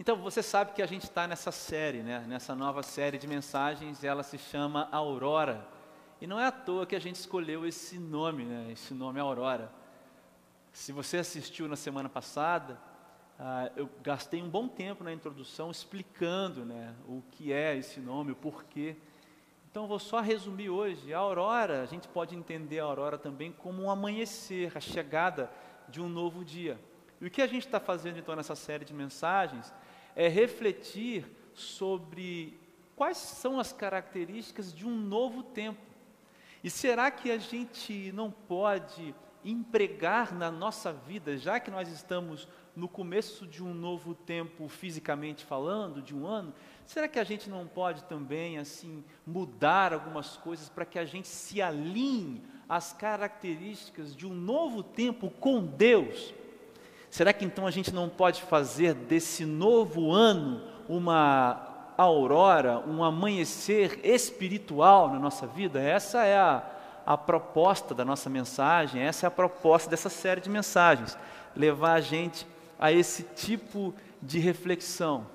Então, você sabe que a gente está nessa série, né? nessa nova série de mensagens, ela se chama Aurora. E não é à toa que a gente escolheu esse nome, né? esse nome Aurora. Se você assistiu na semana passada, ah, eu gastei um bom tempo na introdução explicando né, o que é esse nome, o porquê. Então, vou só resumir hoje. A aurora, a gente pode entender a aurora também como um amanhecer, a chegada de um novo dia. E o que a gente está fazendo então nessa série de mensagens é refletir sobre quais são as características de um novo tempo. E será que a gente não pode empregar na nossa vida, já que nós estamos no começo de um novo tempo fisicamente falando, de um ano, será que a gente não pode também assim mudar algumas coisas para que a gente se alinhe às características de um novo tempo com Deus? Será que então a gente não pode fazer desse novo ano uma aurora, um amanhecer espiritual na nossa vida? Essa é a, a proposta da nossa mensagem, essa é a proposta dessa série de mensagens. Levar a gente a esse tipo de reflexão.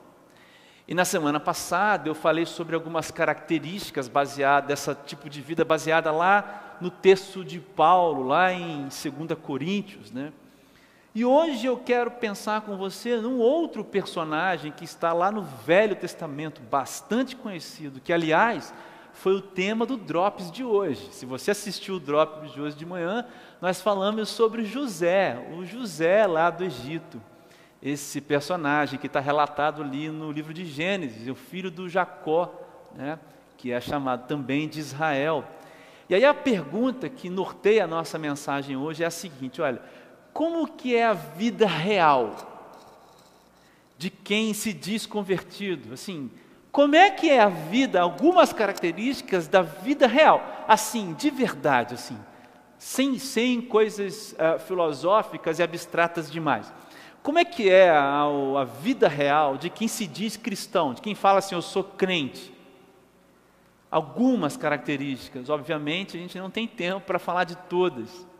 E na semana passada eu falei sobre algumas características baseadas, dessa tipo de vida baseada lá no texto de Paulo, lá em 2 Coríntios, né? E hoje eu quero pensar com você num outro personagem que está lá no Velho Testamento, bastante conhecido, que aliás foi o tema do Drops de hoje. Se você assistiu o Drops de hoje de manhã, nós falamos sobre José, o José lá do Egito. Esse personagem que está relatado ali no livro de Gênesis, o filho do Jacó, né, que é chamado também de Israel. E aí a pergunta que norteia a nossa mensagem hoje é a seguinte: olha, como que é a vida real de quem se diz convertido? Assim, como é que é a vida, algumas características da vida real, assim, de verdade, assim, sem, sem coisas uh, filosóficas e abstratas demais. Como é que é a, a vida real de quem se diz cristão, de quem fala assim, eu sou crente? Algumas características, obviamente, a gente não tem tempo para falar de todas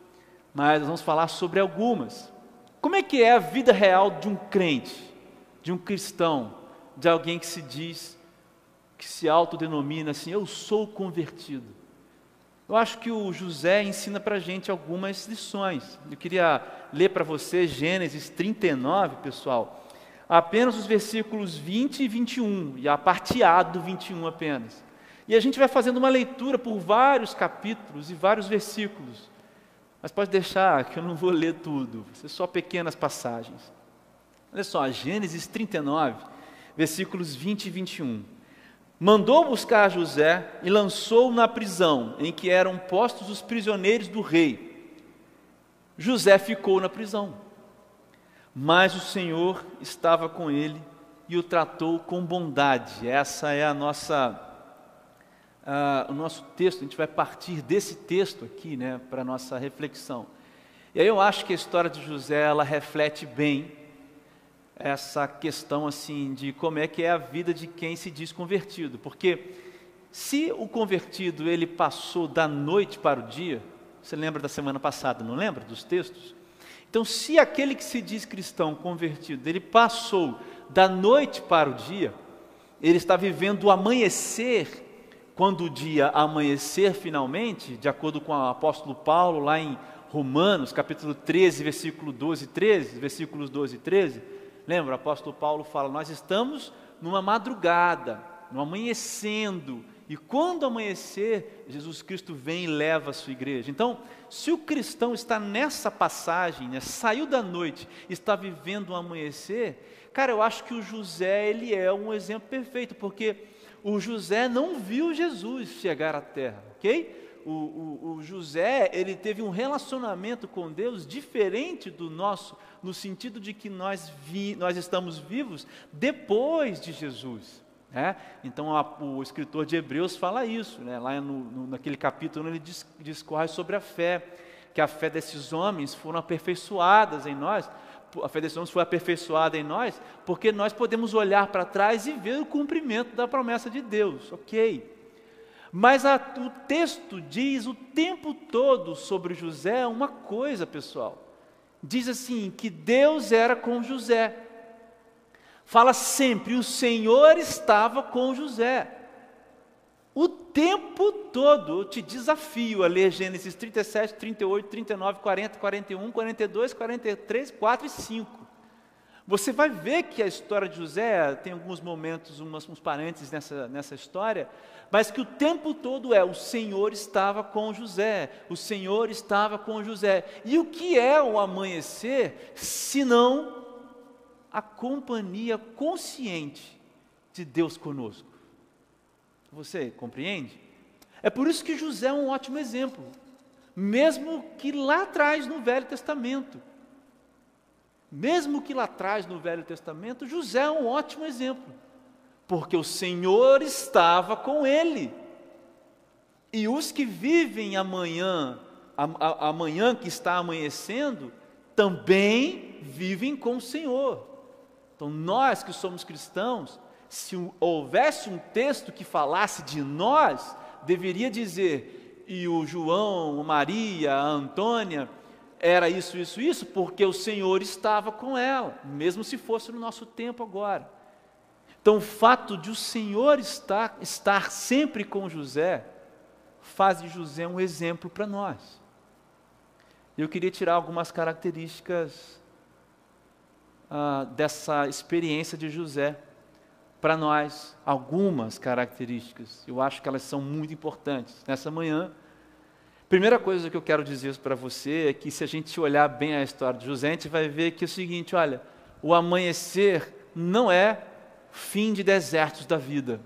mas nós vamos falar sobre algumas. Como é que é a vida real de um crente, de um cristão, de alguém que se diz, que se autodenomina assim, eu sou convertido? Eu acho que o José ensina para a gente algumas lições. Eu queria ler para você Gênesis 39, pessoal, apenas os versículos 20 e 21, e a parte A do 21 apenas. E a gente vai fazendo uma leitura por vários capítulos e vários versículos. Mas pode deixar que eu não vou ler tudo, ser só pequenas passagens. Olha só, Gênesis 39, versículos 20 e 21. Mandou buscar José e lançou-o na prisão em que eram postos os prisioneiros do rei. José ficou na prisão, mas o Senhor estava com ele e o tratou com bondade. Essa é a nossa uh, o nosso texto, a gente vai partir desse texto aqui, né, para a nossa reflexão. E aí eu acho que a história de José, ela reflete bem essa questão, assim, de como é que é a vida de quem se diz convertido, porque se o convertido, ele passou da noite para o dia, você lembra da semana passada, não lembra dos textos? Então, se aquele que se diz cristão convertido, ele passou da noite para o dia, ele está vivendo o amanhecer quando o dia amanhecer finalmente, de acordo com o apóstolo Paulo, lá em Romanos, capítulo 13, versículo 12 e 13, versículos 12 e 13, lembra? O apóstolo Paulo fala: Nós estamos numa madrugada, no amanhecendo, e quando amanhecer, Jesus Cristo vem e leva a sua igreja. Então, se o cristão está nessa passagem, né, saiu da noite, está vivendo o amanhecer, cara, eu acho que o José, ele é um exemplo perfeito, porque o José não viu Jesus chegar à terra, ok? O, o, o, José, ele teve um relacionamento com Deus diferente do nosso, no sentido de que nós, vi, nós estamos vivos depois de Jesus. Né? Então, a, o escritor de Hebreus fala isso, né? lá no, no, naquele capítulo ele discorre sobre a fé, que a fé desses homens foram aperfeiçoadas em nós, a fé homens foi aperfeiçoada em nós, porque nós podemos olhar para trás e ver o cumprimento da promessa de Deus, ok. Mas a, o texto diz o tempo todo sobre José uma coisa, pessoal. Diz assim: que Deus era com José. fala sempre: o Senhor estava com José. Tempo todo eu te desafio a ler Gênesis 37, 38, 39, 40, 41, 42, 43, 4 e 5. Você vai ver que a história de José tem alguns momentos, umas, uns parênteses nessa, nessa história, mas que o tempo todo é: o Senhor estava com José, o Senhor estava com José. E o que é o amanhecer, senão a companhia consciente de Deus conosco? Você compreende? É por isso que José é um ótimo exemplo, mesmo que lá atrás no Velho Testamento. Mesmo que lá atrás no Velho Testamento, José é um ótimo exemplo, porque o Senhor estava com ele. E os que vivem amanhã, amanhã que está amanhecendo, também vivem com o Senhor. Então, nós que somos cristãos, se houvesse um texto que falasse de nós, deveria dizer, e o João, a Maria, a Antônia, era isso, isso, isso, porque o Senhor estava com ela, mesmo se fosse no nosso tempo agora. Então, o fato de o Senhor estar, estar sempre com José, faz de José um exemplo para nós. Eu queria tirar algumas características ah, dessa experiência de José para nós algumas características. Eu acho que elas são muito importantes. Nessa manhã, primeira coisa que eu quero dizer para você é que se a gente olhar bem a história de José, a gente vai ver que é o seguinte, olha, o amanhecer não é fim de desertos da vida.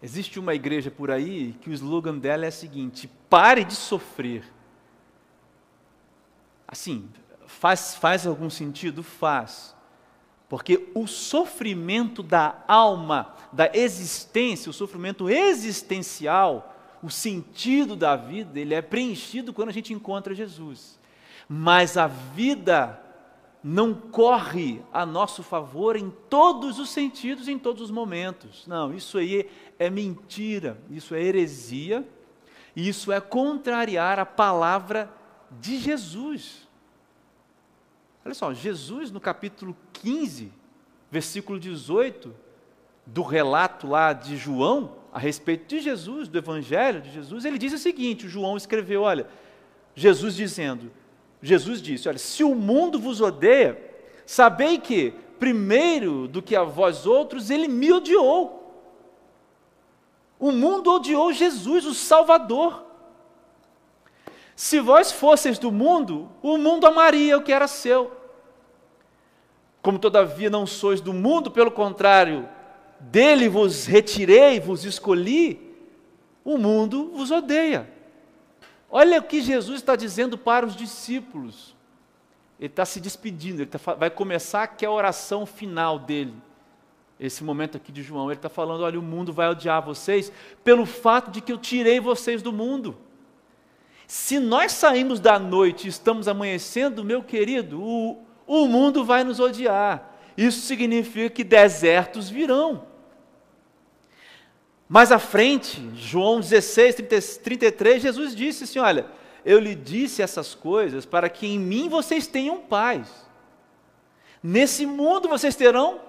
Existe uma igreja por aí que o slogan dela é o seguinte: pare de sofrer. Assim, faz, faz algum sentido? Faz. Porque o sofrimento da alma, da existência, o sofrimento existencial, o sentido da vida, ele é preenchido quando a gente encontra Jesus. Mas a vida não corre a nosso favor em todos os sentidos, em todos os momentos. Não, isso aí é mentira, isso é heresia, isso é contrariar a palavra de Jesus. Olha só, Jesus no capítulo 15, versículo 18, do relato lá de João, a respeito de Jesus, do Evangelho de Jesus, ele diz o seguinte: João escreveu, olha, Jesus dizendo, Jesus disse: Olha, se o mundo vos odeia, sabei que, primeiro do que a vós outros, ele me odiou. O mundo odiou Jesus, o Salvador. Se vós fosseis do mundo, o mundo amaria o que era seu. Como todavia não sois do mundo, pelo contrário, dele vos retirei, vos escolhi, o mundo vos odeia. Olha o que Jesus está dizendo para os discípulos. Ele está se despedindo, ele tá, vai começar aqui a oração final dele. Esse momento aqui de João, ele está falando: olha, o mundo vai odiar vocês pelo fato de que eu tirei vocês do mundo. Se nós saímos da noite e estamos amanhecendo, meu querido, o, o mundo vai nos odiar. Isso significa que desertos virão. Mais à frente, João 16, 30, 33, Jesus disse assim: Olha, eu lhe disse essas coisas para que em mim vocês tenham paz. Nesse mundo vocês terão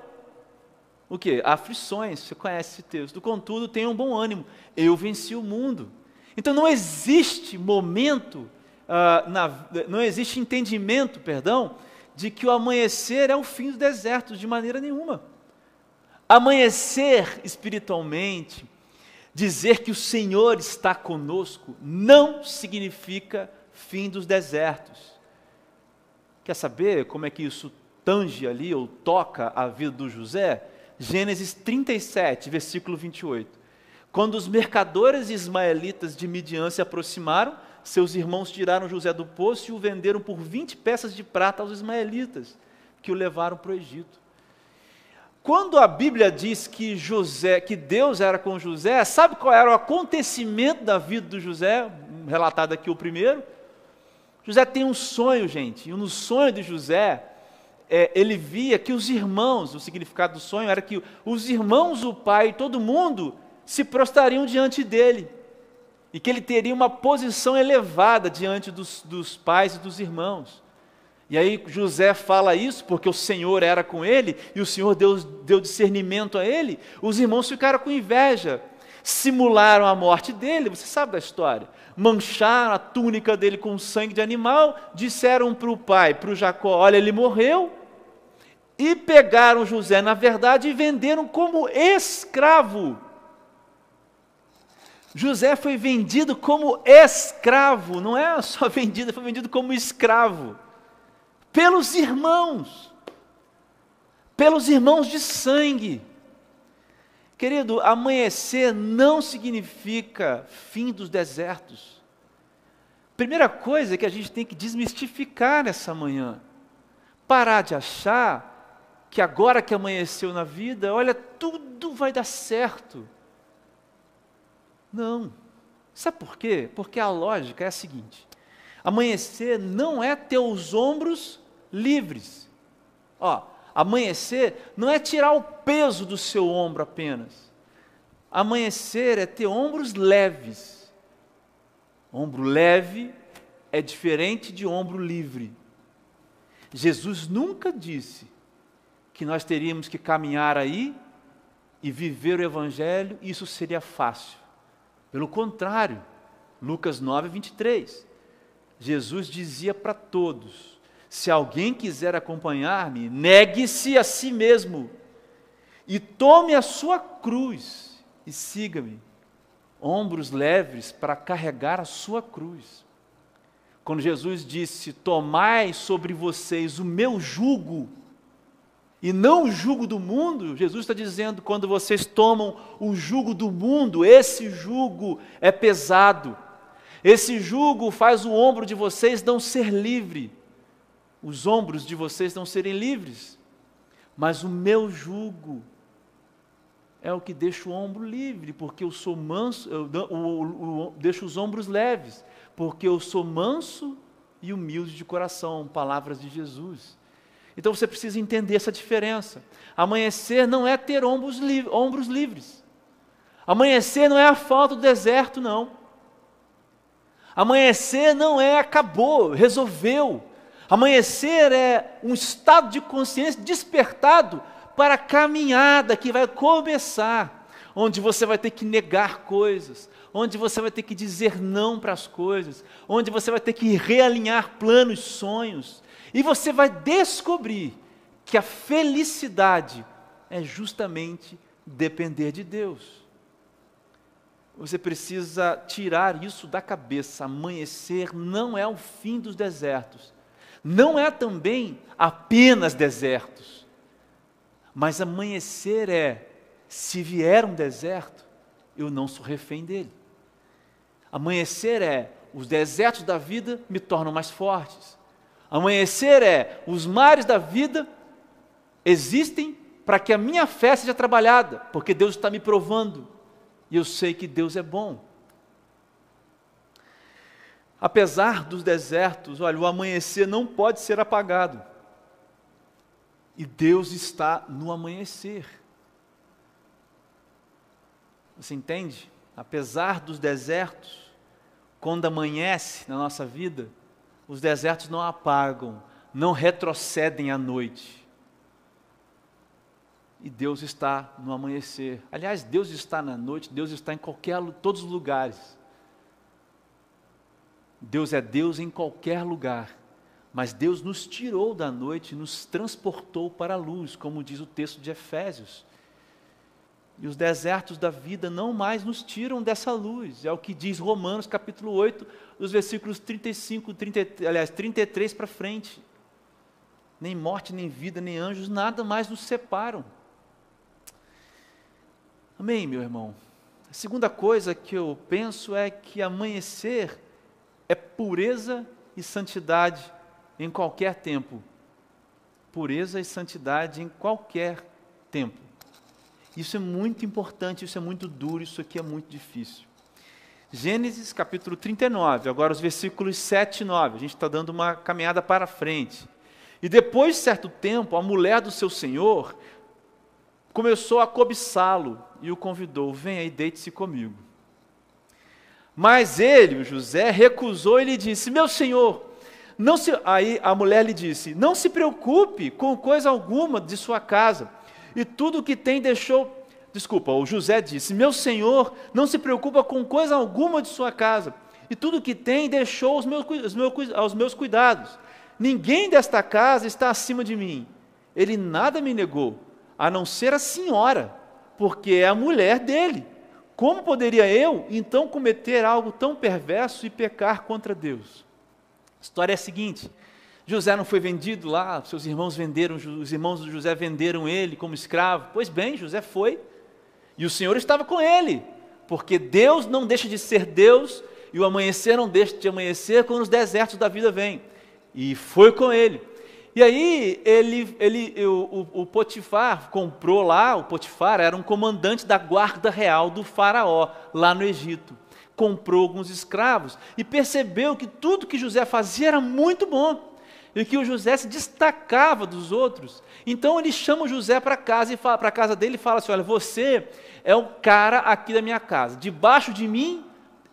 o que? Aflições. Você conhece esse texto. Contudo, tenham bom ânimo. Eu venci o mundo. Então não existe momento, uh, na, não existe entendimento, perdão, de que o amanhecer é o fim dos desertos, de maneira nenhuma. Amanhecer espiritualmente, dizer que o Senhor está conosco, não significa fim dos desertos. Quer saber como é que isso tange ali ou toca a vida do José? Gênesis 37, versículo 28. Quando os mercadores ismaelitas de Midian se aproximaram, seus irmãos tiraram José do poço e o venderam por 20 peças de prata aos ismaelitas, que o levaram para o Egito. Quando a Bíblia diz que José, que Deus era com José, sabe qual era o acontecimento da vida do José? Relatado aqui o primeiro. José tem um sonho, gente, e no sonho de José, é, ele via que os irmãos, o significado do sonho era que os irmãos, o pai todo mundo se prostrariam diante dele e que ele teria uma posição elevada diante dos, dos pais e dos irmãos. E aí José fala isso porque o Senhor era com ele e o Senhor deu, deu discernimento a ele. Os irmãos ficaram com inveja, simularam a morte dele, você sabe da história. Mancharam a túnica dele com sangue de animal, disseram para o pai, para o Jacó: Olha, ele morreu. E pegaram José, na verdade, e venderam como escravo. José foi vendido como escravo, não é só vendido, foi vendido como escravo pelos irmãos, pelos irmãos de sangue. Querido, amanhecer não significa fim dos desertos. Primeira coisa que a gente tem que desmistificar nessa manhã, parar de achar que agora que amanheceu na vida, olha, tudo vai dar certo. Não. Sabe por quê? Porque a lógica é a seguinte: amanhecer não é ter os ombros livres. Ó, amanhecer não é tirar o peso do seu ombro apenas. Amanhecer é ter ombros leves. Ombro leve é diferente de ombro livre. Jesus nunca disse que nós teríamos que caminhar aí e viver o Evangelho, isso seria fácil. Pelo contrário, Lucas 9, 23. Jesus dizia para todos: se alguém quiser acompanhar-me, negue-se a si mesmo e tome a sua cruz e siga-me. Ombros leves para carregar a sua cruz. Quando Jesus disse: Tomai sobre vocês o meu jugo, e não o jugo do mundo, Jesus está dizendo: quando vocês tomam o jugo do mundo, esse jugo é pesado, esse jugo faz o ombro de vocês não ser livre. Os ombros de vocês não serem livres, mas o meu jugo é o que deixa o ombro livre, porque eu sou manso, eu, eu, deixo os ombros leves, porque eu sou manso e humilde de coração, palavras de Jesus. Então você precisa entender essa diferença. Amanhecer não é ter ombros, li ombros livres. Amanhecer não é a falta do deserto, não. Amanhecer não é acabou, resolveu. Amanhecer é um estado de consciência despertado para a caminhada que vai começar, onde você vai ter que negar coisas, onde você vai ter que dizer não para as coisas, onde você vai ter que realinhar planos, sonhos, e você vai descobrir que a felicidade é justamente depender de Deus. Você precisa tirar isso da cabeça. Amanhecer não é o fim dos desertos não é também apenas desertos, mas amanhecer é, se vier um deserto, eu não sou refém dele. Amanhecer é, os desertos da vida me tornam mais fortes. Amanhecer é, os mares da vida existem para que a minha fé seja trabalhada, porque Deus está me provando, e eu sei que Deus é bom. Apesar dos desertos, olha, o amanhecer não pode ser apagado. E Deus está no amanhecer. Você entende? Apesar dos desertos, quando amanhece na nossa vida, os desertos não apagam, não retrocedem à noite. E Deus está no amanhecer. Aliás, Deus está na noite, Deus está em qualquer todos os lugares. Deus é Deus em qualquer lugar, mas Deus nos tirou da noite e nos transportou para a luz, como diz o texto de Efésios. E os desertos da vida não mais nos tiram dessa luz, é o que diz Romanos capítulo 8, os versículos 35, 30, aliás, 33 para frente. Nem morte, nem vida, nem anjos, nada mais nos separam. Amém, meu irmão? A segunda coisa que eu penso é que amanhecer é pureza e santidade em qualquer tempo. Pureza e santidade em qualquer tempo. Isso é muito importante, isso é muito duro, isso aqui é muito difícil. Gênesis capítulo 39, agora os versículos 7 e 9. A gente está dando uma caminhada para frente. E depois de certo tempo, a mulher do seu senhor começou a cobiçá-lo e o convidou: Venha e deite-se comigo. Mas ele, o José, recusou e lhe disse: Meu senhor, Não se, aí a mulher lhe disse: Não se preocupe com coisa alguma de sua casa, e tudo o que tem deixou. Desculpa, o José disse: Meu senhor não se preocupa com coisa alguma de sua casa, e tudo o que tem deixou aos meus, meus, aos meus cuidados. Ninguém desta casa está acima de mim. Ele nada me negou, a não ser a senhora, porque é a mulher dele. Como poderia eu, então, cometer algo tão perverso e pecar contra Deus? A história é a seguinte: José não foi vendido lá, seus irmãos venderam, os irmãos de José venderam ele como escravo. Pois bem, José foi, e o Senhor estava com ele, porque Deus não deixa de ser Deus, e o amanhecer não deixa de amanhecer quando os desertos da vida vêm. E foi com ele. E aí ele, ele, o, o, o, Potifar comprou lá, o Potifar era um comandante da guarda real do faraó, lá no Egito. Comprou alguns escravos e percebeu que tudo que José fazia era muito bom. E que o José se destacava dos outros. Então ele chama o José para casa e para casa dele e fala assim: olha, você é o cara aqui da minha casa. Debaixo de mim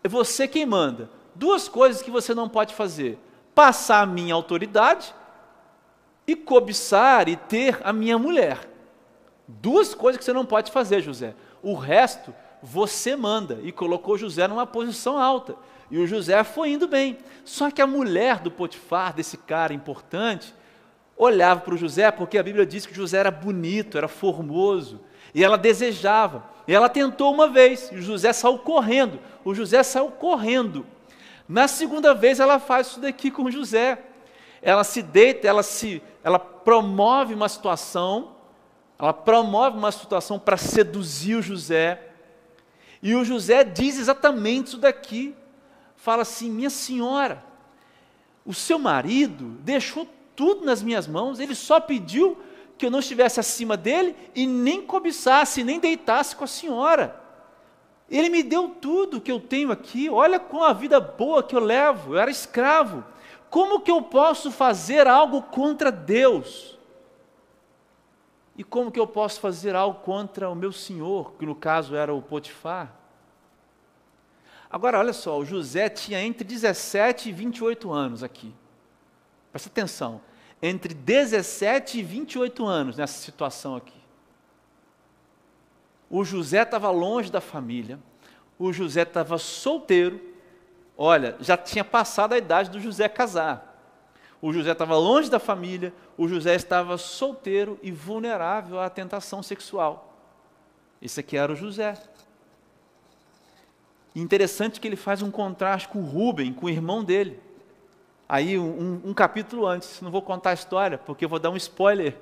é você quem manda. Duas coisas que você não pode fazer: passar a minha autoridade e cobiçar e ter a minha mulher. Duas coisas que você não pode fazer, José. O resto você manda. E colocou José numa posição alta. E o José foi indo bem. Só que a mulher do Potifar, desse cara importante, olhava para o José, porque a Bíblia diz que José era bonito, era formoso, e ela desejava. E ela tentou uma vez, e o José saiu correndo. O José saiu correndo. Na segunda vez ela faz isso daqui com José. Ela se deita, ela se ela promove uma situação, ela promove uma situação para seduzir o José. E o José diz exatamente isso daqui. Fala assim: "Minha senhora, o seu marido deixou tudo nas minhas mãos, ele só pediu que eu não estivesse acima dele e nem cobiçasse, nem deitasse com a senhora. Ele me deu tudo que eu tenho aqui. Olha com a vida boa que eu levo. Eu era escravo. Como que eu posso fazer algo contra Deus? E como que eu posso fazer algo contra o meu senhor, que no caso era o Potifar? Agora, olha só, o José tinha entre 17 e 28 anos aqui. Presta atenção. Entre 17 e 28 anos nessa situação aqui. O José estava longe da família, o José estava solteiro, Olha, já tinha passado a idade do José casar. O José estava longe da família, o José estava solteiro e vulnerável à tentação sexual. Esse aqui era o José. Interessante que ele faz um contraste com o Rubem, com o irmão dele. Aí, um, um capítulo antes, não vou contar a história, porque eu vou dar um spoiler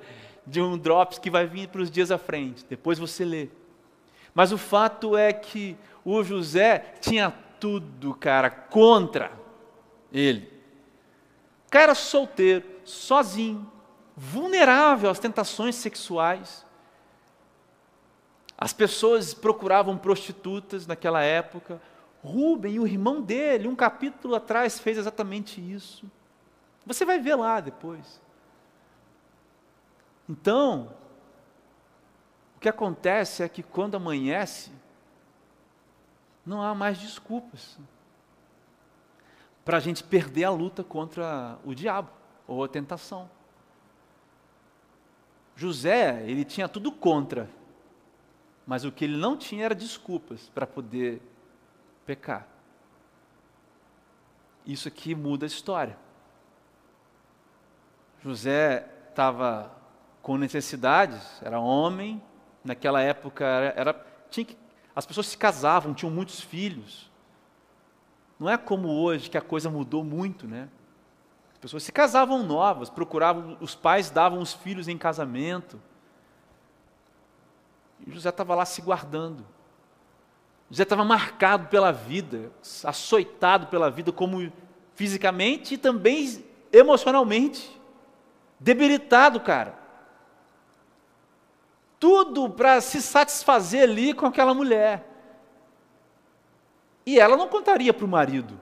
de um drops que vai vir para os dias à frente. Depois você lê. Mas o fato é que o José tinha tudo, cara, contra ele. Cara solteiro, sozinho, vulnerável às tentações sexuais. As pessoas procuravam prostitutas naquela época. Rubem, o irmão dele, um capítulo atrás, fez exatamente isso. Você vai ver lá depois. Então, o que acontece é que quando amanhece, não há mais desculpas para a gente perder a luta contra o diabo ou a tentação. José, ele tinha tudo contra, mas o que ele não tinha era desculpas para poder pecar. Isso aqui muda a história. José estava com necessidades, era homem, naquela época era, era tinha que as pessoas se casavam, tinham muitos filhos. Não é como hoje que a coisa mudou muito, né? As pessoas se casavam novas, procuravam, os pais davam os filhos em casamento. E José estava lá se guardando. José estava marcado pela vida, açoitado pela vida, como fisicamente e também emocionalmente. Debilitado, cara tudo para se satisfazer ali com aquela mulher. E ela não contaria para o marido.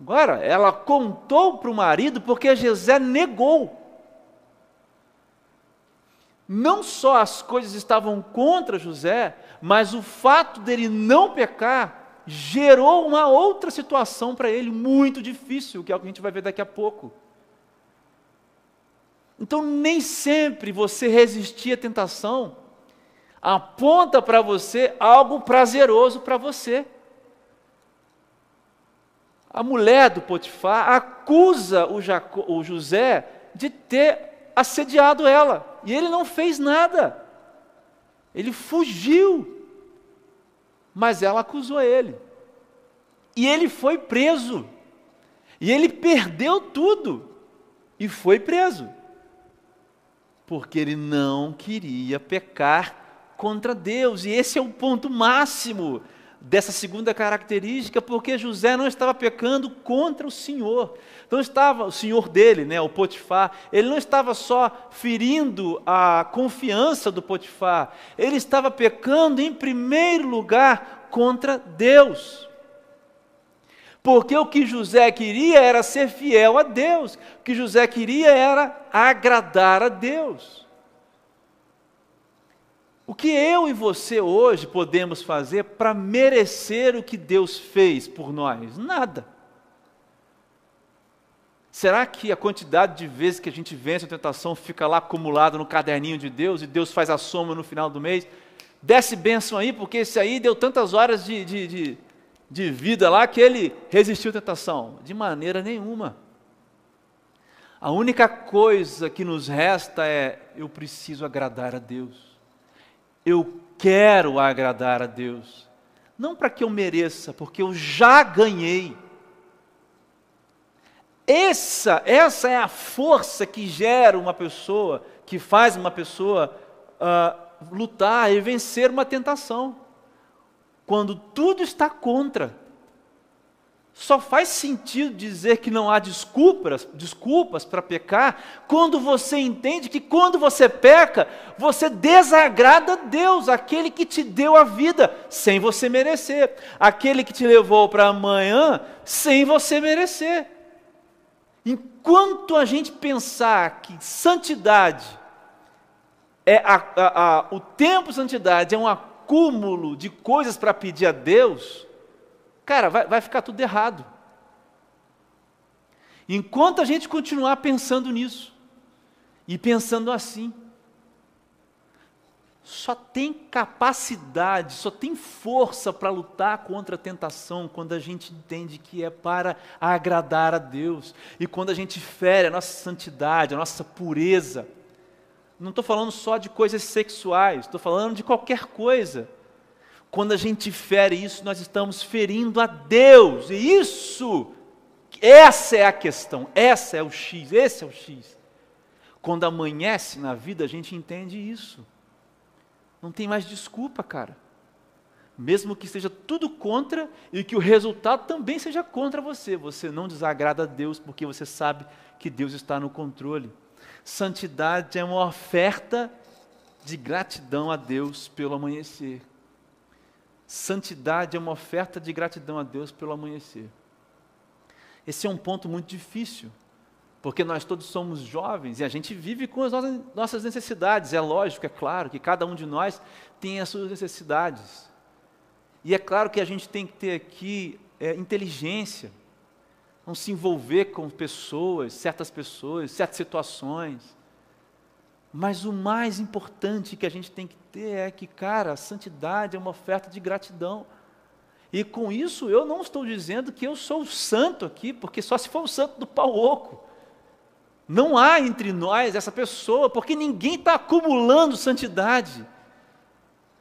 Agora, ela contou para o marido porque José negou. Não só as coisas estavam contra José, mas o fato dele não pecar gerou uma outra situação para ele muito difícil, que é o que a gente vai ver daqui a pouco. Então, nem sempre você resistir à tentação aponta para você algo prazeroso para você. A mulher do Potifar acusa o, Jaco, o José de ter assediado ela, e ele não fez nada. Ele fugiu, mas ela acusou ele. E ele foi preso. E ele perdeu tudo e foi preso. Porque ele não queria pecar contra Deus. E esse é o ponto máximo dessa segunda característica, porque José não estava pecando contra o Senhor. Não estava o Senhor dele, né, o Potifar, ele não estava só ferindo a confiança do Potifar, ele estava pecando em primeiro lugar contra Deus. Porque o que José queria era ser fiel a Deus, o que José queria era agradar a Deus. O que eu e você hoje podemos fazer para merecer o que Deus fez por nós? Nada. Será que a quantidade de vezes que a gente vence a tentação fica lá acumulada no caderninho de Deus e Deus faz a soma no final do mês? Desce bênção aí, porque esse aí deu tantas horas de, de, de, de vida lá que ele resistiu à tentação. De maneira nenhuma. A única coisa que nos resta é: eu preciso agradar a Deus. Eu quero agradar a Deus. Não para que eu mereça, porque eu já ganhei. Essa, essa é a força que gera uma pessoa, que faz uma pessoa uh, lutar e vencer uma tentação. Quando tudo está contra, só faz sentido dizer que não há desculpas, desculpas para pecar, quando você entende que quando você peca, você desagrada a Deus, aquele que te deu a vida sem você merecer, aquele que te levou para amanhã sem você merecer. Enquanto a gente pensar que santidade é a, a, a, o tempo de santidade é um acúmulo de coisas para pedir a Deus, cara, vai, vai ficar tudo errado. Enquanto a gente continuar pensando nisso, e pensando assim, só tem capacidade, só tem força para lutar contra a tentação quando a gente entende que é para agradar a Deus e quando a gente fere a nossa santidade, a nossa pureza. Não estou falando só de coisas sexuais, estou falando de qualquer coisa. Quando a gente fere isso, nós estamos ferindo a Deus. E isso, essa é a questão, essa é o X, esse é o X. Quando amanhece na vida, a gente entende isso. Não tem mais desculpa, cara. Mesmo que seja tudo contra e que o resultado também seja contra você, você não desagrada a Deus porque você sabe que Deus está no controle. Santidade é uma oferta de gratidão a Deus pelo amanhecer. Santidade é uma oferta de gratidão a Deus pelo amanhecer. Esse é um ponto muito difícil, porque nós todos somos jovens e a gente vive com as nossas necessidades. É lógico, é claro, que cada um de nós tem as suas necessidades. E é claro que a gente tem que ter aqui é, inteligência, não se envolver com pessoas, certas pessoas, certas situações. Mas o mais importante que a gente tem que ter é que, cara, a santidade é uma oferta de gratidão. E com isso eu não estou dizendo que eu sou santo aqui, porque só se for o santo do pau oco. Não há entre nós essa pessoa, porque ninguém está acumulando santidade.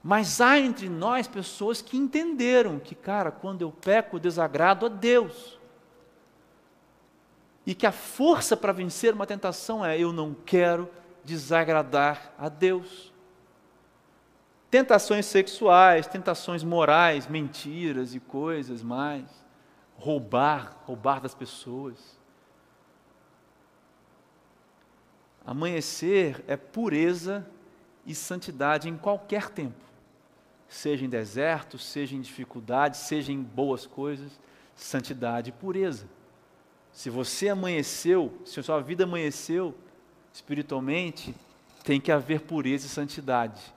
Mas há entre nós pessoas que entenderam que, cara, quando eu peco, eu desagrado a Deus. E que a força para vencer uma tentação é: eu não quero desagradar a Deus. Tentações sexuais, tentações morais, mentiras e coisas mais. Roubar, roubar das pessoas. Amanhecer é pureza e santidade em qualquer tempo, seja em deserto, seja em dificuldade, seja em boas coisas, santidade e pureza. Se você amanheceu, se a sua vida amanheceu espiritualmente, tem que haver pureza e santidade.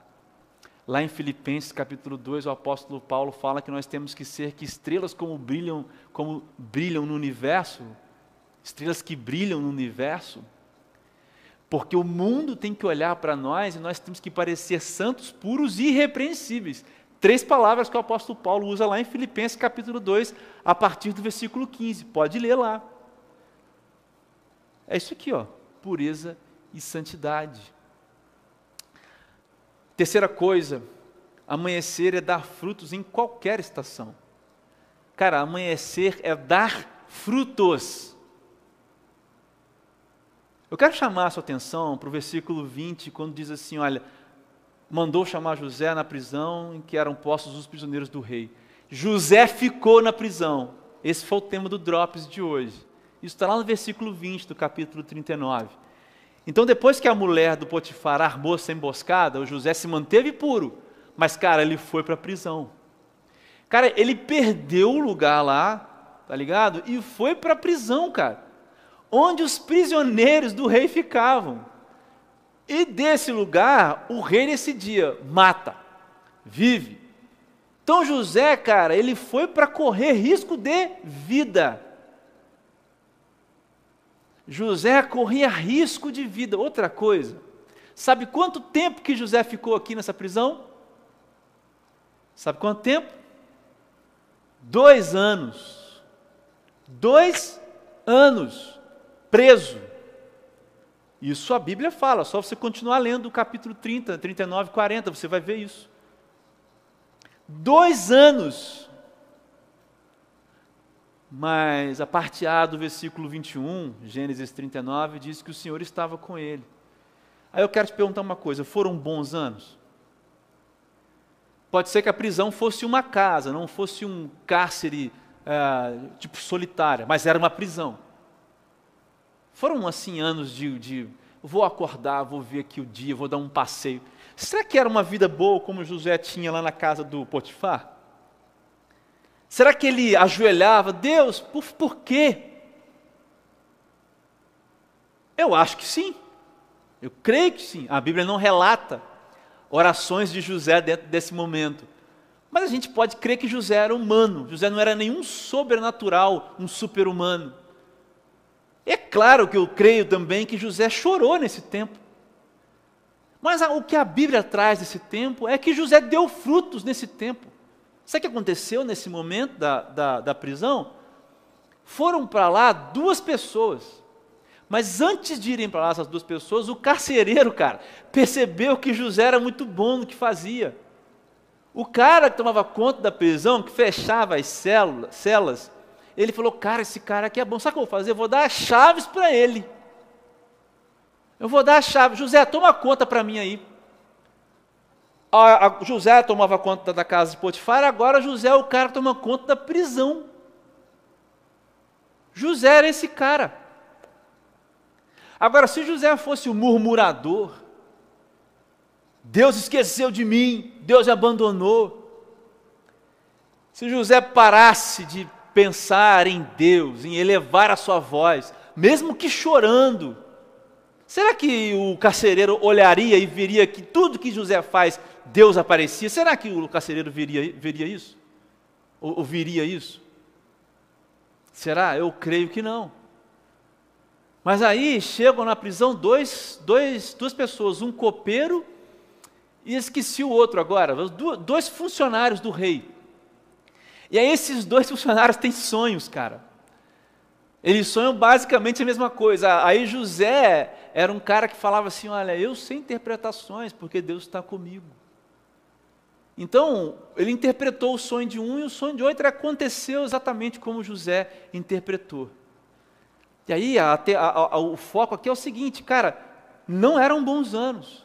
Lá em Filipenses capítulo 2, o apóstolo Paulo fala que nós temos que ser que estrelas como brilham, como brilham no universo, estrelas que brilham no universo. Porque o mundo tem que olhar para nós e nós temos que parecer santos, puros e irrepreensíveis. Três palavras que o apóstolo Paulo usa lá em Filipenses capítulo 2, a partir do versículo 15. Pode ler lá. É isso aqui, ó, pureza e santidade. Terceira coisa, amanhecer é dar frutos em qualquer estação. Cara, amanhecer é dar frutos. Eu quero chamar a sua atenção para o versículo 20, quando diz assim: olha, mandou chamar José na prisão em que eram postos os prisioneiros do rei. José ficou na prisão. Esse foi o tema do Drops de hoje. Isso está lá no versículo 20 do capítulo 39. Então, depois que a mulher do Potifar armou essa emboscada, o José se manteve puro, mas, cara, ele foi para a prisão. Cara, ele perdeu o lugar lá, tá ligado? E foi para a prisão, cara, onde os prisioneiros do rei ficavam. E desse lugar, o rei decidia: mata, vive. Então, José, cara, ele foi para correr risco de vida. José corria risco de vida. Outra coisa, sabe quanto tempo que José ficou aqui nessa prisão? Sabe quanto tempo? Dois anos. Dois anos preso. Isso a Bíblia fala, só você continuar lendo o capítulo 30, 39, 40, você vai ver isso. Dois anos mas a parte A do versículo 21, Gênesis 39, diz que o Senhor estava com ele. Aí eu quero te perguntar uma coisa: foram bons anos? Pode ser que a prisão fosse uma casa, não fosse um cárcere é, tipo solitária, mas era uma prisão. Foram assim anos de, de vou acordar, vou ver aqui o dia, vou dar um passeio. Será que era uma vida boa como José tinha lá na casa do Potifar? Será que ele ajoelhava? Deus, por, por quê? Eu acho que sim. Eu creio que sim. A Bíblia não relata orações de José dentro desse momento. Mas a gente pode crer que José era humano. José não era nenhum sobrenatural, um super-humano. É claro que eu creio também que José chorou nesse tempo. Mas o que a Bíblia traz desse tempo é que José deu frutos nesse tempo. Sabe o que aconteceu nesse momento da, da, da prisão? Foram para lá duas pessoas. Mas antes de irem para lá essas duas pessoas, o carcereiro, cara, percebeu que José era muito bom no que fazia. O cara que tomava conta da prisão, que fechava as células, celas, ele falou: Cara, esse cara aqui é bom. Sabe o que eu vou fazer? Eu vou dar as chaves para ele. Eu vou dar as chaves. José, toma conta para mim aí a, a José tomava conta da casa de Potifar, agora José é o cara que toma conta da prisão. José era esse cara. Agora, se José fosse o murmurador, Deus esqueceu de mim, Deus abandonou. Se José parasse de pensar em Deus, em elevar a sua voz, mesmo que chorando, será que o carcereiro olharia e veria que tudo que José faz Deus aparecia, será que o carcereiro veria, veria isso? Ou, viria isso? Será? Eu creio que não. Mas aí chegam na prisão dois, dois, duas pessoas, um copeiro e esqueci o outro agora, dois funcionários do rei. E aí esses dois funcionários têm sonhos, cara. Eles sonham basicamente a mesma coisa. Aí José era um cara que falava assim: Olha, eu sei interpretações, porque Deus está comigo. Então, ele interpretou o sonho de um e o sonho de outro aconteceu exatamente como José interpretou. E aí, a, a, a, o foco aqui é o seguinte, cara, não eram bons anos,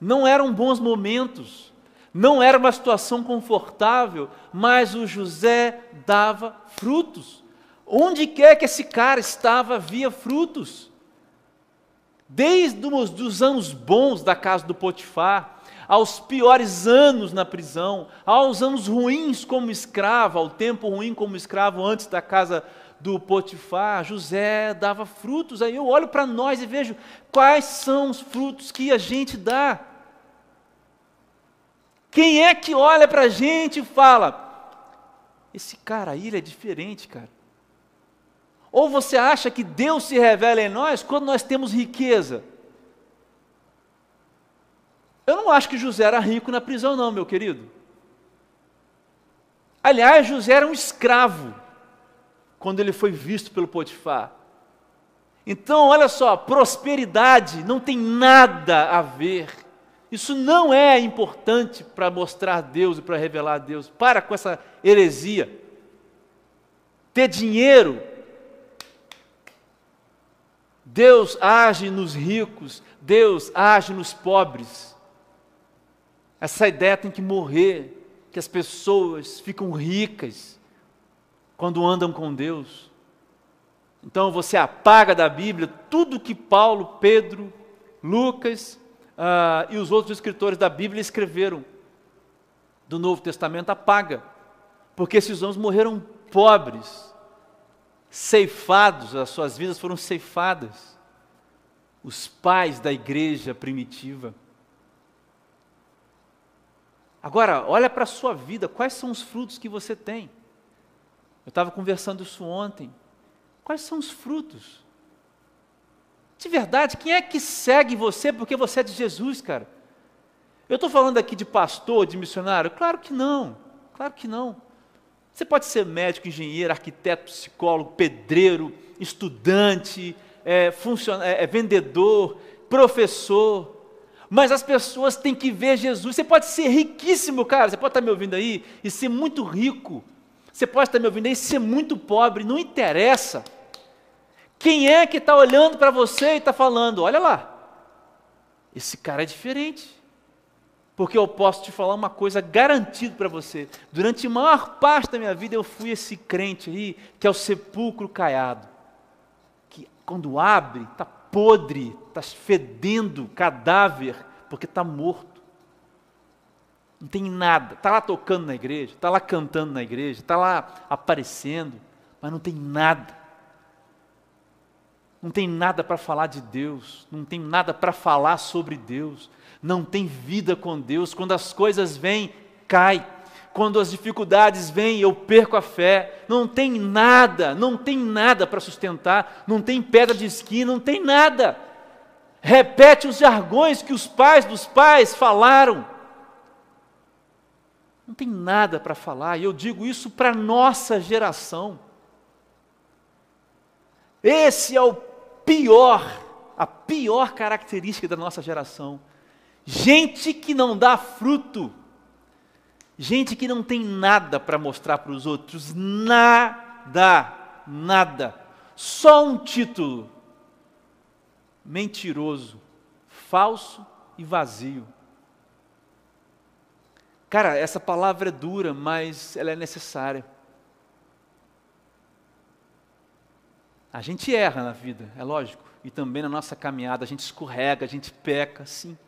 não eram bons momentos, não era uma situação confortável, mas o José dava frutos. Onde quer que esse cara estava, havia frutos. Desde os dos anos bons da casa do Potifar, aos piores anos na prisão, aos anos ruins como escravo, ao tempo ruim como escravo antes da casa do Potifar, José dava frutos. Aí eu olho para nós e vejo quais são os frutos que a gente dá. Quem é que olha para a gente e fala: esse cara aí é diferente, cara? Ou você acha que Deus se revela em nós quando nós temos riqueza? Eu não acho que José era rico na prisão, não, meu querido. Aliás, José era um escravo quando ele foi visto pelo Potifar. Então, olha só, prosperidade não tem nada a ver. Isso não é importante para mostrar Deus e para revelar Deus. Para com essa heresia. Ter dinheiro. Deus age nos ricos, Deus age nos pobres. Essa ideia tem que morrer, que as pessoas ficam ricas quando andam com Deus. Então você apaga da Bíblia tudo que Paulo, Pedro, Lucas uh, e os outros escritores da Bíblia escreveram do Novo Testamento, apaga. Porque esses homens morreram pobres, ceifados, as suas vidas foram ceifadas. Os pais da igreja primitiva. Agora, olha para a sua vida, quais são os frutos que você tem? Eu estava conversando isso ontem. Quais são os frutos? De verdade, quem é que segue você porque você é de Jesus, cara? Eu estou falando aqui de pastor, de missionário? Claro que não, claro que não. Você pode ser médico, engenheiro, arquiteto, psicólogo, pedreiro, estudante, é, é, é vendedor, professor, mas as pessoas têm que ver Jesus. Você pode ser riquíssimo, cara, você pode estar me ouvindo aí e ser muito rico, você pode estar me ouvindo aí e ser muito pobre, não interessa. Quem é que está olhando para você e está falando: olha lá, esse cara é diferente. Porque eu posso te falar uma coisa garantida para você. Durante a maior parte da minha vida eu fui esse crente aí, que é o sepulcro caiado. Que quando abre, está podre, está fedendo cadáver, porque está morto. Não tem nada. Está lá tocando na igreja, está lá cantando na igreja, está lá aparecendo, mas não tem nada não tem nada para falar de Deus, não tem nada para falar sobre Deus, não tem vida com Deus. Quando as coisas vêm, cai. Quando as dificuldades vêm, eu perco a fé. Não tem nada, não tem nada para sustentar, não tem pedra de esquina, não tem nada. Repete os jargões que os pais dos pais falaram. Não tem nada para falar, e eu digo isso para a nossa geração. Esse é o pior, a pior característica da nossa geração. Gente que não dá fruto. Gente que não tem nada para mostrar para os outros, nada, nada. Só um título. Mentiroso, falso e vazio. Cara, essa palavra é dura, mas ela é necessária. A gente erra na vida, é lógico, e também na nossa caminhada a gente escorrega, a gente peca, sim.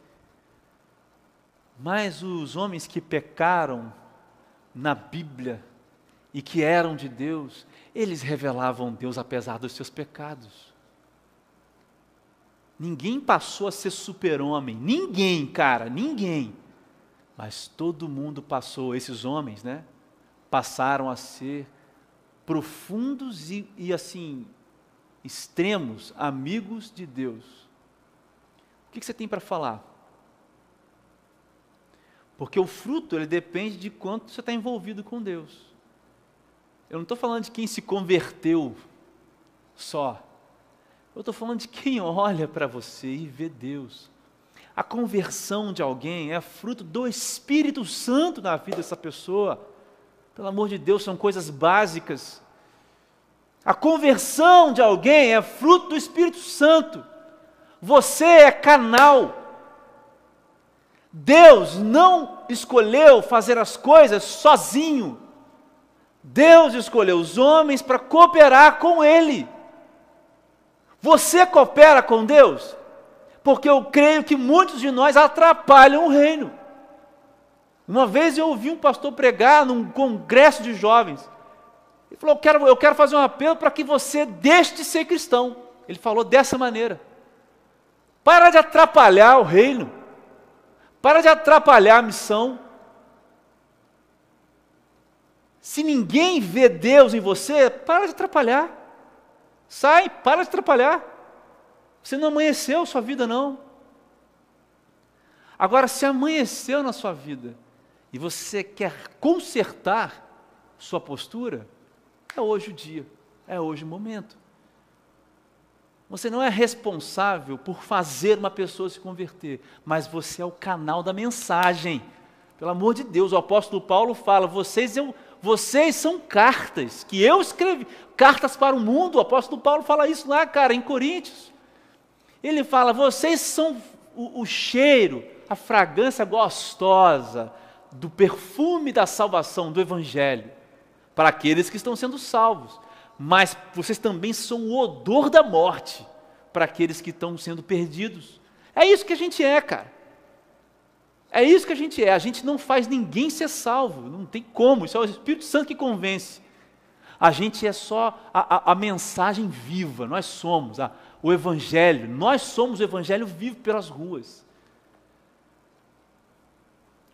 Mas os homens que pecaram na Bíblia e que eram de Deus, eles revelavam Deus apesar dos seus pecados. Ninguém passou a ser super-homem, ninguém, cara, ninguém. Mas todo mundo passou, esses homens, né? Passaram a ser profundos e, e assim, extremos, amigos de Deus. O que você tem para falar? Porque o fruto ele depende de quanto você está envolvido com Deus. Eu não estou falando de quem se converteu só. Eu estou falando de quem olha para você e vê Deus. A conversão de alguém é fruto do Espírito Santo na vida dessa pessoa. Pelo amor de Deus, são coisas básicas a conversão de alguém é fruto do Espírito Santo. Você é canal. Deus não escolheu fazer as coisas sozinho. Deus escolheu os homens para cooperar com Ele. Você coopera com Deus? Porque eu creio que muitos de nós atrapalham o reino. Uma vez eu ouvi um pastor pregar num congresso de jovens. Ele falou: eu quero, eu quero fazer um apelo para que você deixe de ser cristão. Ele falou dessa maneira. Para de atrapalhar o reino. Para de atrapalhar a missão. Se ninguém vê Deus em você, para de atrapalhar. Sai, para de atrapalhar. Você não amanheceu sua vida, não. Agora, se amanheceu na sua vida e você quer consertar sua postura, é hoje o dia, é hoje o momento. Você não é responsável por fazer uma pessoa se converter, mas você é o canal da mensagem. Pelo amor de Deus, o apóstolo Paulo fala: vocês, eu, vocês são cartas que eu escrevi, cartas para o mundo. O apóstolo Paulo fala isso lá, cara, em Coríntios. Ele fala: vocês são o, o cheiro, a fragrância gostosa do perfume da salvação, do Evangelho, para aqueles que estão sendo salvos. Mas vocês também são o odor da morte para aqueles que estão sendo perdidos. É isso que a gente é, cara. É isso que a gente é. A gente não faz ninguém ser salvo. Não tem como. Isso é o Espírito Santo que convence. A gente é só a, a, a mensagem viva. Nós somos a, o Evangelho. Nós somos o Evangelho vivo pelas ruas.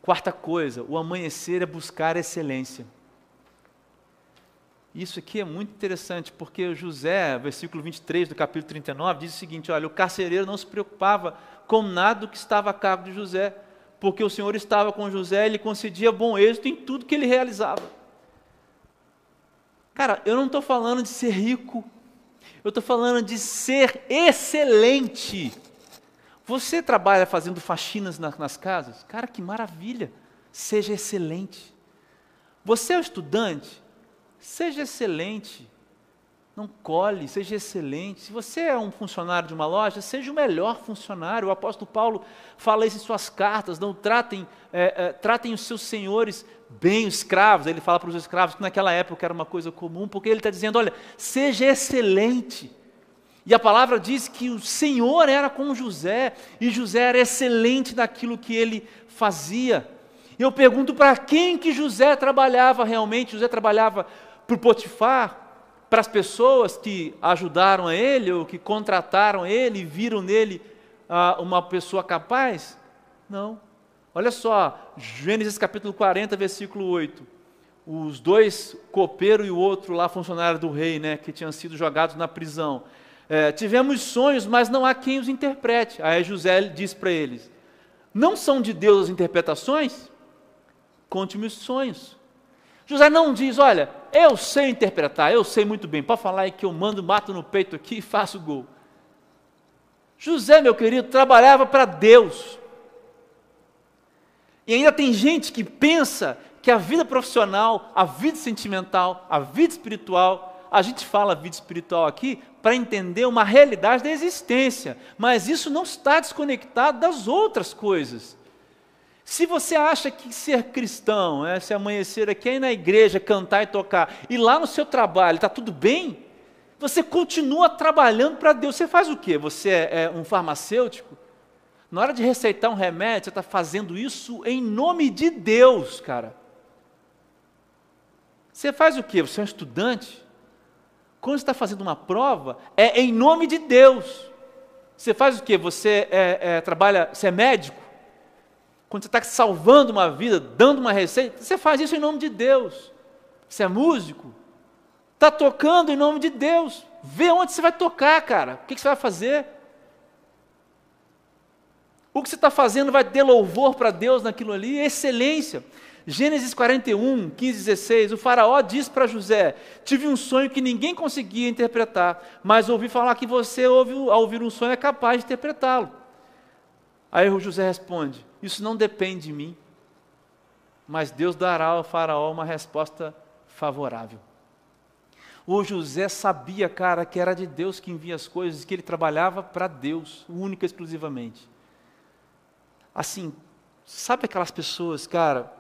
Quarta coisa, o amanhecer é buscar excelência. Isso aqui é muito interessante, porque José, versículo 23 do capítulo 39, diz o seguinte: olha, o carcereiro não se preocupava com nada do que estava a cargo de José, porque o Senhor estava com José e lhe concedia bom êxito em tudo que ele realizava. Cara, eu não estou falando de ser rico, eu estou falando de ser excelente. Você trabalha fazendo faxinas nas, nas casas? Cara, que maravilha! Seja excelente. Você é um estudante? Seja excelente. Não cole, seja excelente. Se você é um funcionário de uma loja, seja o melhor funcionário. O apóstolo Paulo fala isso em suas cartas. Não tratem, é, é, tratem os seus senhores bem, os escravos. Ele fala para os escravos que naquela época era uma coisa comum, porque ele está dizendo: olha, seja excelente. E a palavra diz que o Senhor era com José, e José era excelente naquilo que ele fazia. Eu pergunto para quem que José trabalhava realmente? José trabalhava para o Potifar, para as pessoas que ajudaram a ele, ou que contrataram ele e viram nele ah, uma pessoa capaz? Não. Olha só, Gênesis capítulo 40, versículo 8. Os dois, copeiro e o outro lá, funcionário do rei, né, que tinham sido jogados na prisão. É, tivemos sonhos, mas não há quem os interprete. Aí José diz para eles: Não são de Deus as interpretações? Conte-me os sonhos. José não diz: Olha, eu sei interpretar, eu sei muito bem. Pode falar aí que eu mando, mato no peito aqui e faço gol. José, meu querido, trabalhava para Deus. E ainda tem gente que pensa que a vida profissional, a vida sentimental, a vida espiritual, a gente fala vida espiritual aqui para entender uma realidade da existência, mas isso não está desconectado das outras coisas. Se você acha que ser cristão, é, se amanhecer aqui, ir na igreja, cantar e tocar, e lá no seu trabalho está tudo bem, você continua trabalhando para Deus. Você faz o quê? Você é, é um farmacêutico? Na hora de receitar um remédio, você está fazendo isso em nome de Deus, cara. Você faz o quê? Você é um estudante? Quando você está fazendo uma prova, é em nome de Deus. Você faz o quê? Você é, é, trabalha, você é médico? Quando você está salvando uma vida, dando uma receita, você faz isso em nome de Deus. Você é músico? Está tocando em nome de Deus. Vê onde você vai tocar, cara. O que, você vai fazer? O que você está fazendo vai ter louvor para Deus naquilo ali, excelência. Gênesis 41, 15, 16, o faraó diz para José: Tive um sonho que ninguém conseguia interpretar, mas ouvi falar que você, ao ouvir um sonho, é capaz de interpretá-lo. Aí o José responde: Isso não depende de mim, mas Deus dará ao faraó uma resposta favorável. O José sabia, cara, que era de Deus que envia as coisas, que ele trabalhava para Deus, única e exclusivamente. Assim, sabe aquelas pessoas, cara,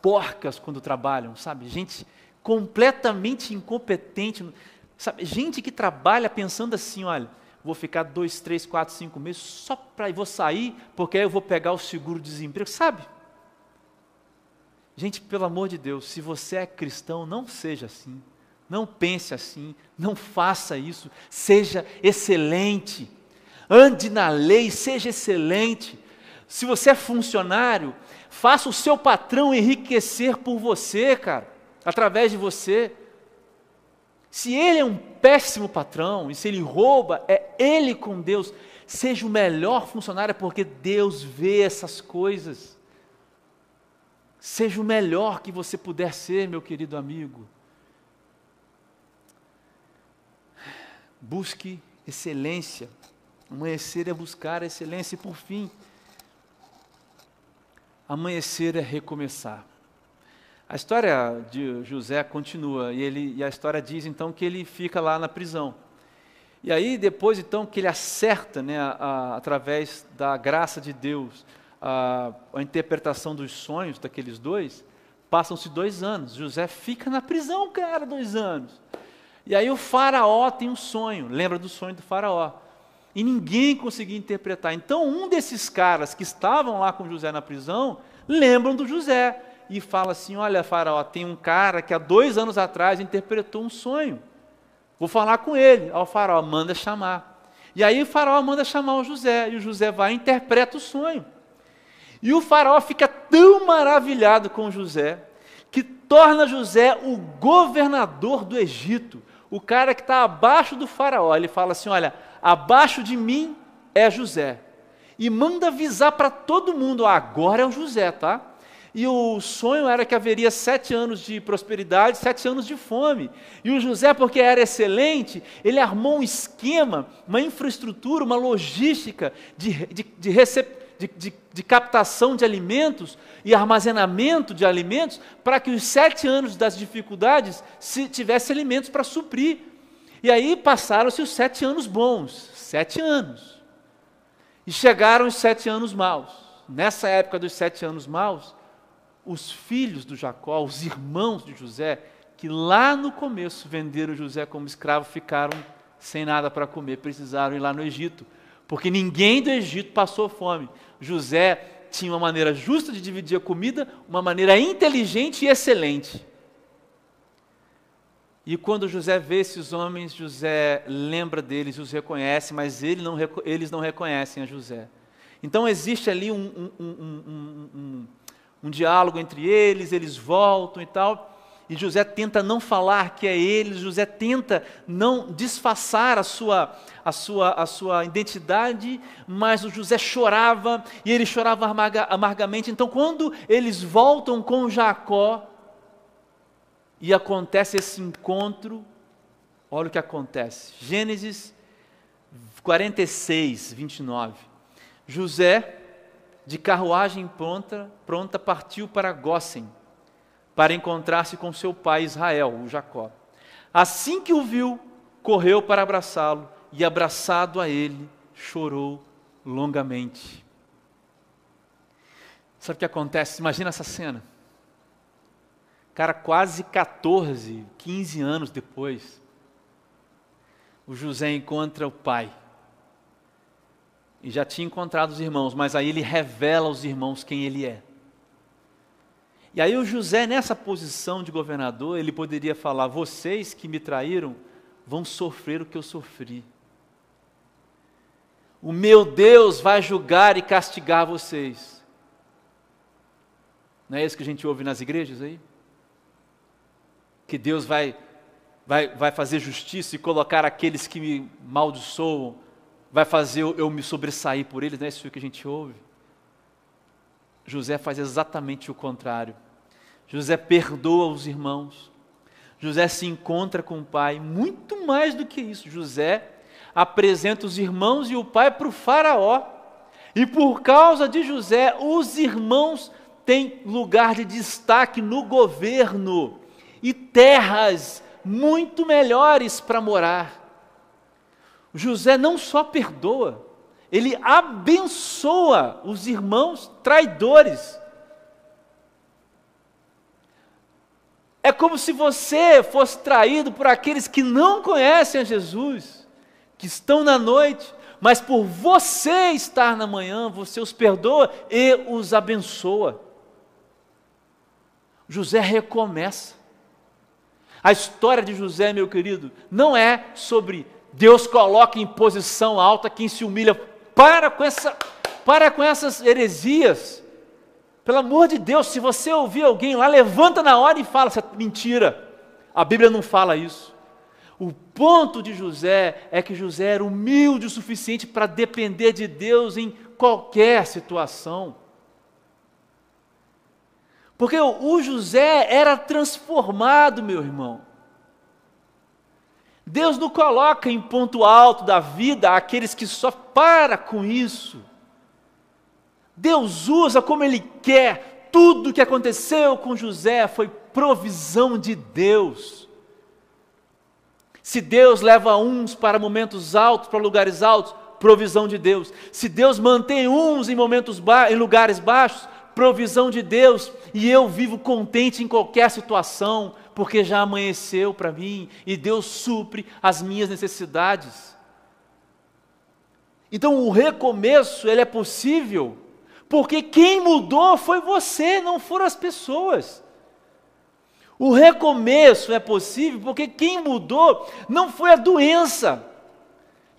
porcas quando trabalham, sabe? Gente completamente incompetente, sabe? Gente que trabalha pensando assim, olha, vou ficar dois, três, quatro, cinco meses só para vou sair, porque aí eu vou pegar o seguro-desemprego, sabe? Gente, pelo amor de Deus, se você é cristão, não seja assim. Não pense assim, não faça isso. Seja excelente. Ande na lei, seja excelente. Se você é funcionário, Faça o seu patrão enriquecer por você, cara. através de você. Se ele é um péssimo patrão e se ele rouba, é ele com Deus. Seja o melhor funcionário porque Deus vê essas coisas. Seja o melhor que você puder ser, meu querido amigo. Busque excelência. Amanhecer é buscar a excelência. E por fim, amanhecer é recomeçar. A história de José continua e, ele, e a história diz então que ele fica lá na prisão. E aí depois então que ele acerta, né, a, a, através da graça de Deus, a, a interpretação dos sonhos daqueles dois, passam-se dois anos. José fica na prisão, cara, dois anos. E aí o faraó tem um sonho, lembra do sonho do faraó. E ninguém conseguia interpretar. Então um desses caras que estavam lá com José na prisão, lembram do José e fala assim: Olha, Faraó, tem um cara que há dois anos atrás interpretou um sonho. Vou falar com ele. Ao Faraó, manda chamar. E aí o Faraó manda chamar o José, e o José vai e interpreta o sonho. E o Faraó fica tão maravilhado com José, que torna José o governador do Egito, o cara que está abaixo do Faraó. Ele fala assim: Olha, abaixo de mim é José. E manda avisar para todo mundo: agora é o José, tá? E o sonho era que haveria sete anos de prosperidade, sete anos de fome. E o José, porque era excelente, ele armou um esquema, uma infraestrutura, uma logística de, de, de, de, de captação de alimentos e armazenamento de alimentos, para que os sete anos das dificuldades se tivesse alimentos para suprir. E aí passaram-se os sete anos bons, sete anos. E chegaram os sete anos maus. Nessa época dos sete anos maus, os filhos do Jacó, os irmãos de José, que lá no começo venderam José como escravo, ficaram sem nada para comer, precisaram ir lá no Egito, porque ninguém do Egito passou fome. José tinha uma maneira justa de dividir a comida, uma maneira inteligente e excelente. E quando José vê esses homens, José lembra deles, os reconhece, mas ele não, eles não reconhecem a José. Então existe ali um, um, um, um diálogo entre eles, eles voltam e tal. E José tenta não falar que é ele, José tenta não disfarçar a sua, a sua, a sua identidade, mas o José chorava e ele chorava amarga, amargamente. Então, quando eles voltam com Jacó e acontece esse encontro, olha o que acontece. Gênesis 46, 29. José de carruagem pronta, pronta partiu para Gósen, para encontrar-se com seu pai Israel, o Jacó. Assim que o viu, correu para abraçá-lo e, abraçado a ele, chorou longamente. Sabe o que acontece? Imagina essa cena. Cara, quase 14, 15 anos depois, o José encontra o pai e já tinha encontrado os irmãos, mas aí ele revela aos irmãos quem ele é. E aí o José, nessa posição de governador, ele poderia falar: vocês que me traíram vão sofrer o que eu sofri. O meu Deus vai julgar e castigar vocês. Não é isso que a gente ouve nas igrejas aí? Que Deus vai, vai, vai fazer justiça e colocar aqueles que me maldiçoam vai fazer eu me sobressair por eles, não é isso que a gente ouve? José faz exatamente o contrário. José perdoa os irmãos. José se encontra com o pai. Muito mais do que isso, José apresenta os irmãos e o pai para o Faraó. E por causa de José, os irmãos têm lugar de destaque no governo e terras muito melhores para morar. José não só perdoa, ele abençoa os irmãos traidores. É como se você fosse traído por aqueles que não conhecem a Jesus, que estão na noite, mas por você estar na manhã, você os perdoa e os abençoa. José recomeça. A história de José, meu querido, não é sobre Deus coloca em posição alta quem se humilha. Para com, essa, para com essas heresias. Pelo amor de Deus, se você ouvir alguém lá, levanta na hora e fala, é mentira. A Bíblia não fala isso. O ponto de José é que José era humilde o suficiente para depender de Deus em qualquer situação. Porque o José era transformado, meu irmão. Deus não coloca em ponto alto da vida aqueles que só para com isso. Deus usa como Ele quer. Tudo o que aconteceu com José foi provisão de Deus. Se Deus leva uns para momentos altos, para lugares altos, provisão de Deus. Se Deus mantém uns em momentos em lugares baixos, provisão de Deus. E eu vivo contente em qualquer situação, porque já amanheceu para mim e Deus supre as minhas necessidades. Então o recomeço ele é possível, porque quem mudou foi você, não foram as pessoas. O recomeço é possível porque quem mudou não foi a doença.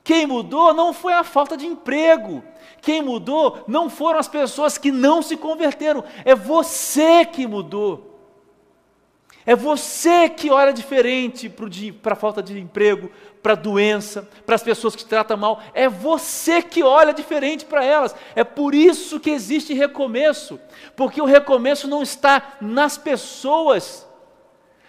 Quem mudou não foi a falta de emprego. Quem mudou não foram as pessoas que não se converteram. É você que mudou. É você que olha diferente para a falta de emprego, para a doença, para as pessoas que te tratam mal. É você que olha diferente para elas. É por isso que existe recomeço. Porque o recomeço não está nas pessoas,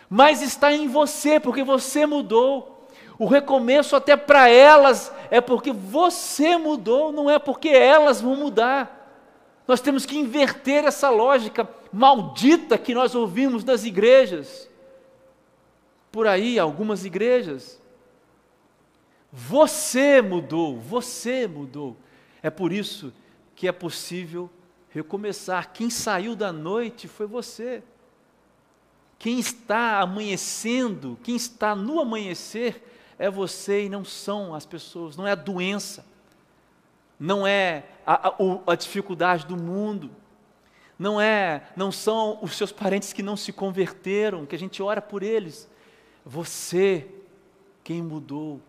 mas está em você, porque você mudou. O recomeço até para elas é porque você mudou, não é porque elas vão mudar. Nós temos que inverter essa lógica maldita que nós ouvimos nas igrejas. Por aí, algumas igrejas. Você mudou, você mudou. É por isso que é possível recomeçar. Quem saiu da noite foi você. Quem está amanhecendo, quem está no amanhecer é você e não são as pessoas, não é a doença não é a, a, a dificuldade do mundo, não é, não são os seus parentes que não se converteram, que a gente ora por eles. Você quem mudou.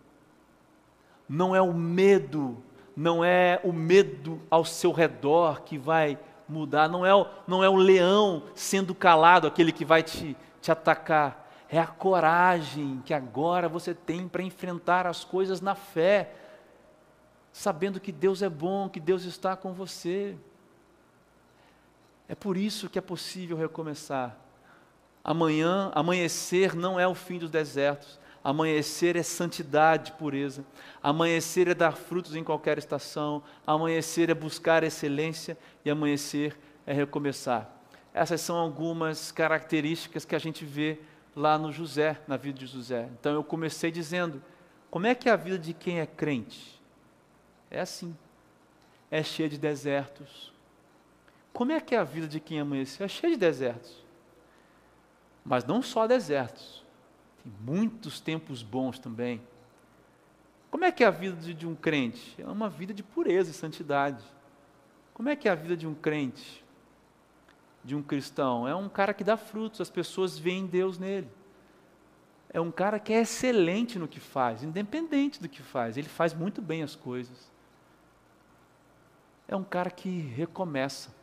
Não é o medo, não é o medo ao seu redor que vai mudar, não é o, não é o leão sendo calado, aquele que vai te, te atacar. É a coragem que agora você tem para enfrentar as coisas na fé sabendo que Deus é bom, que Deus está com você. É por isso que é possível recomeçar. Amanhã, amanhecer não é o fim dos desertos. Amanhecer é santidade, pureza. Amanhecer é dar frutos em qualquer estação. Amanhecer é buscar excelência e amanhecer é recomeçar. Essas são algumas características que a gente vê lá no José, na vida de José. Então eu comecei dizendo: como é que é a vida de quem é crente? É assim. É cheia de desertos. Como é que é a vida de quem amanheceu? É cheia de desertos. Mas não só desertos. Tem muitos tempos bons também. Como é que é a vida de, de um crente? É uma vida de pureza e santidade. Como é que é a vida de um crente? De um cristão? É um cara que dá frutos, as pessoas veem Deus nele. É um cara que é excelente no que faz, independente do que faz, ele faz muito bem as coisas é um cara que recomeça,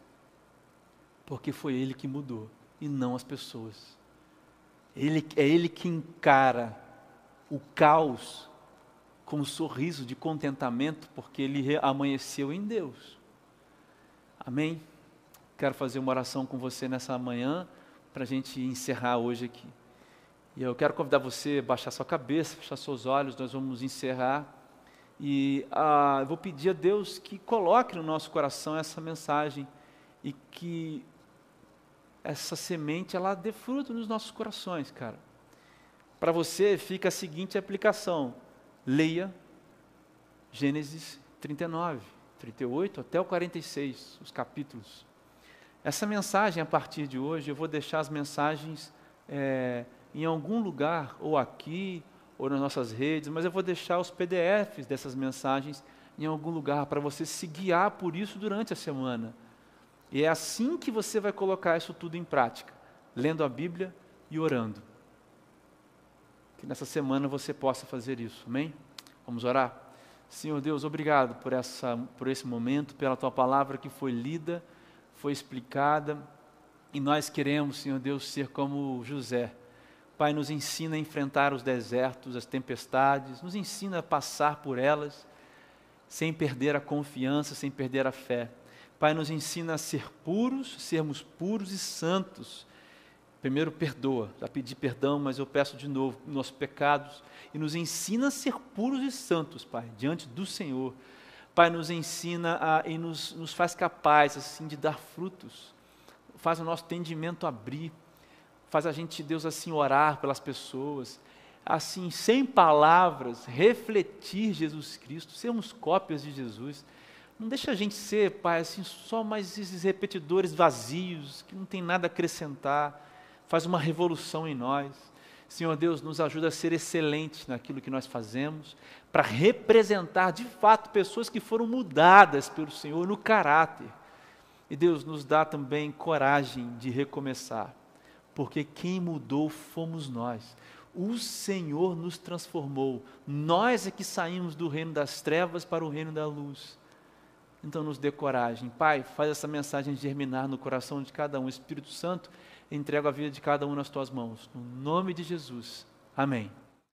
porque foi ele que mudou e não as pessoas. Ele, é ele que encara o caos com um sorriso de contentamento, porque ele amanheceu em Deus. Amém? Quero fazer uma oração com você nessa manhã, para a gente encerrar hoje aqui. E eu quero convidar você a baixar sua cabeça, fechar seus olhos, nós vamos encerrar. E ah, eu vou pedir a Deus que coloque no nosso coração essa mensagem e que essa semente ela dê fruto nos nossos corações, cara. Para você fica a seguinte aplicação: leia Gênesis 39, 38 até o 46, os capítulos. Essa mensagem, a partir de hoje, eu vou deixar as mensagens é, em algum lugar, ou aqui, ou nas nossas redes, mas eu vou deixar os PDFs dessas mensagens em algum lugar para você se guiar por isso durante a semana. E é assim que você vai colocar isso tudo em prática, lendo a Bíblia e orando. Que nessa semana você possa fazer isso, amém? Vamos orar? Senhor Deus, obrigado por, essa, por esse momento, pela tua palavra que foi lida, foi explicada, e nós queremos, Senhor Deus, ser como José. Pai, nos ensina a enfrentar os desertos, as tempestades, nos ensina a passar por elas sem perder a confiança, sem perder a fé. Pai, nos ensina a ser puros, sermos puros e santos. Primeiro, perdoa, já pedi perdão, mas eu peço de novo nossos pecados e nos ensina a ser puros e santos, Pai, diante do Senhor. Pai, nos ensina a, e nos, nos faz capazes, assim, de dar frutos. Faz o nosso entendimento abrir. Faz a gente, Deus, assim, orar pelas pessoas. Assim, sem palavras, refletir Jesus Cristo, sermos cópias de Jesus. Não deixa a gente ser, Pai, assim, só mais esses repetidores vazios, que não tem nada a acrescentar. Faz uma revolução em nós. Senhor Deus, nos ajuda a ser excelentes naquilo que nós fazemos, para representar de fato pessoas que foram mudadas pelo Senhor no caráter. E Deus nos dá também coragem de recomeçar, porque quem mudou fomos nós. O Senhor nos transformou. Nós é que saímos do reino das trevas para o reino da luz. Então nos dê coragem. Pai, faz essa mensagem germinar no coração de cada um. Espírito Santo, entrego a vida de cada um nas tuas mãos. No nome de Jesus. Amém.